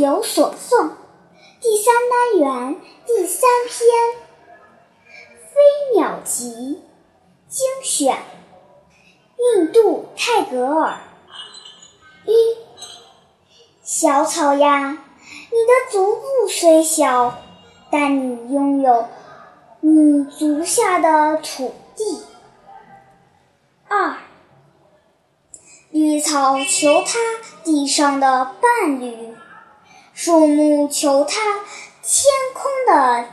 有所诵第三单元第三篇《飞鸟集》精选，印度泰戈尔。一小草呀，你的足部虽小，但你拥有你足下的土地。二绿草求它地上的伴侣，树木求它天空的。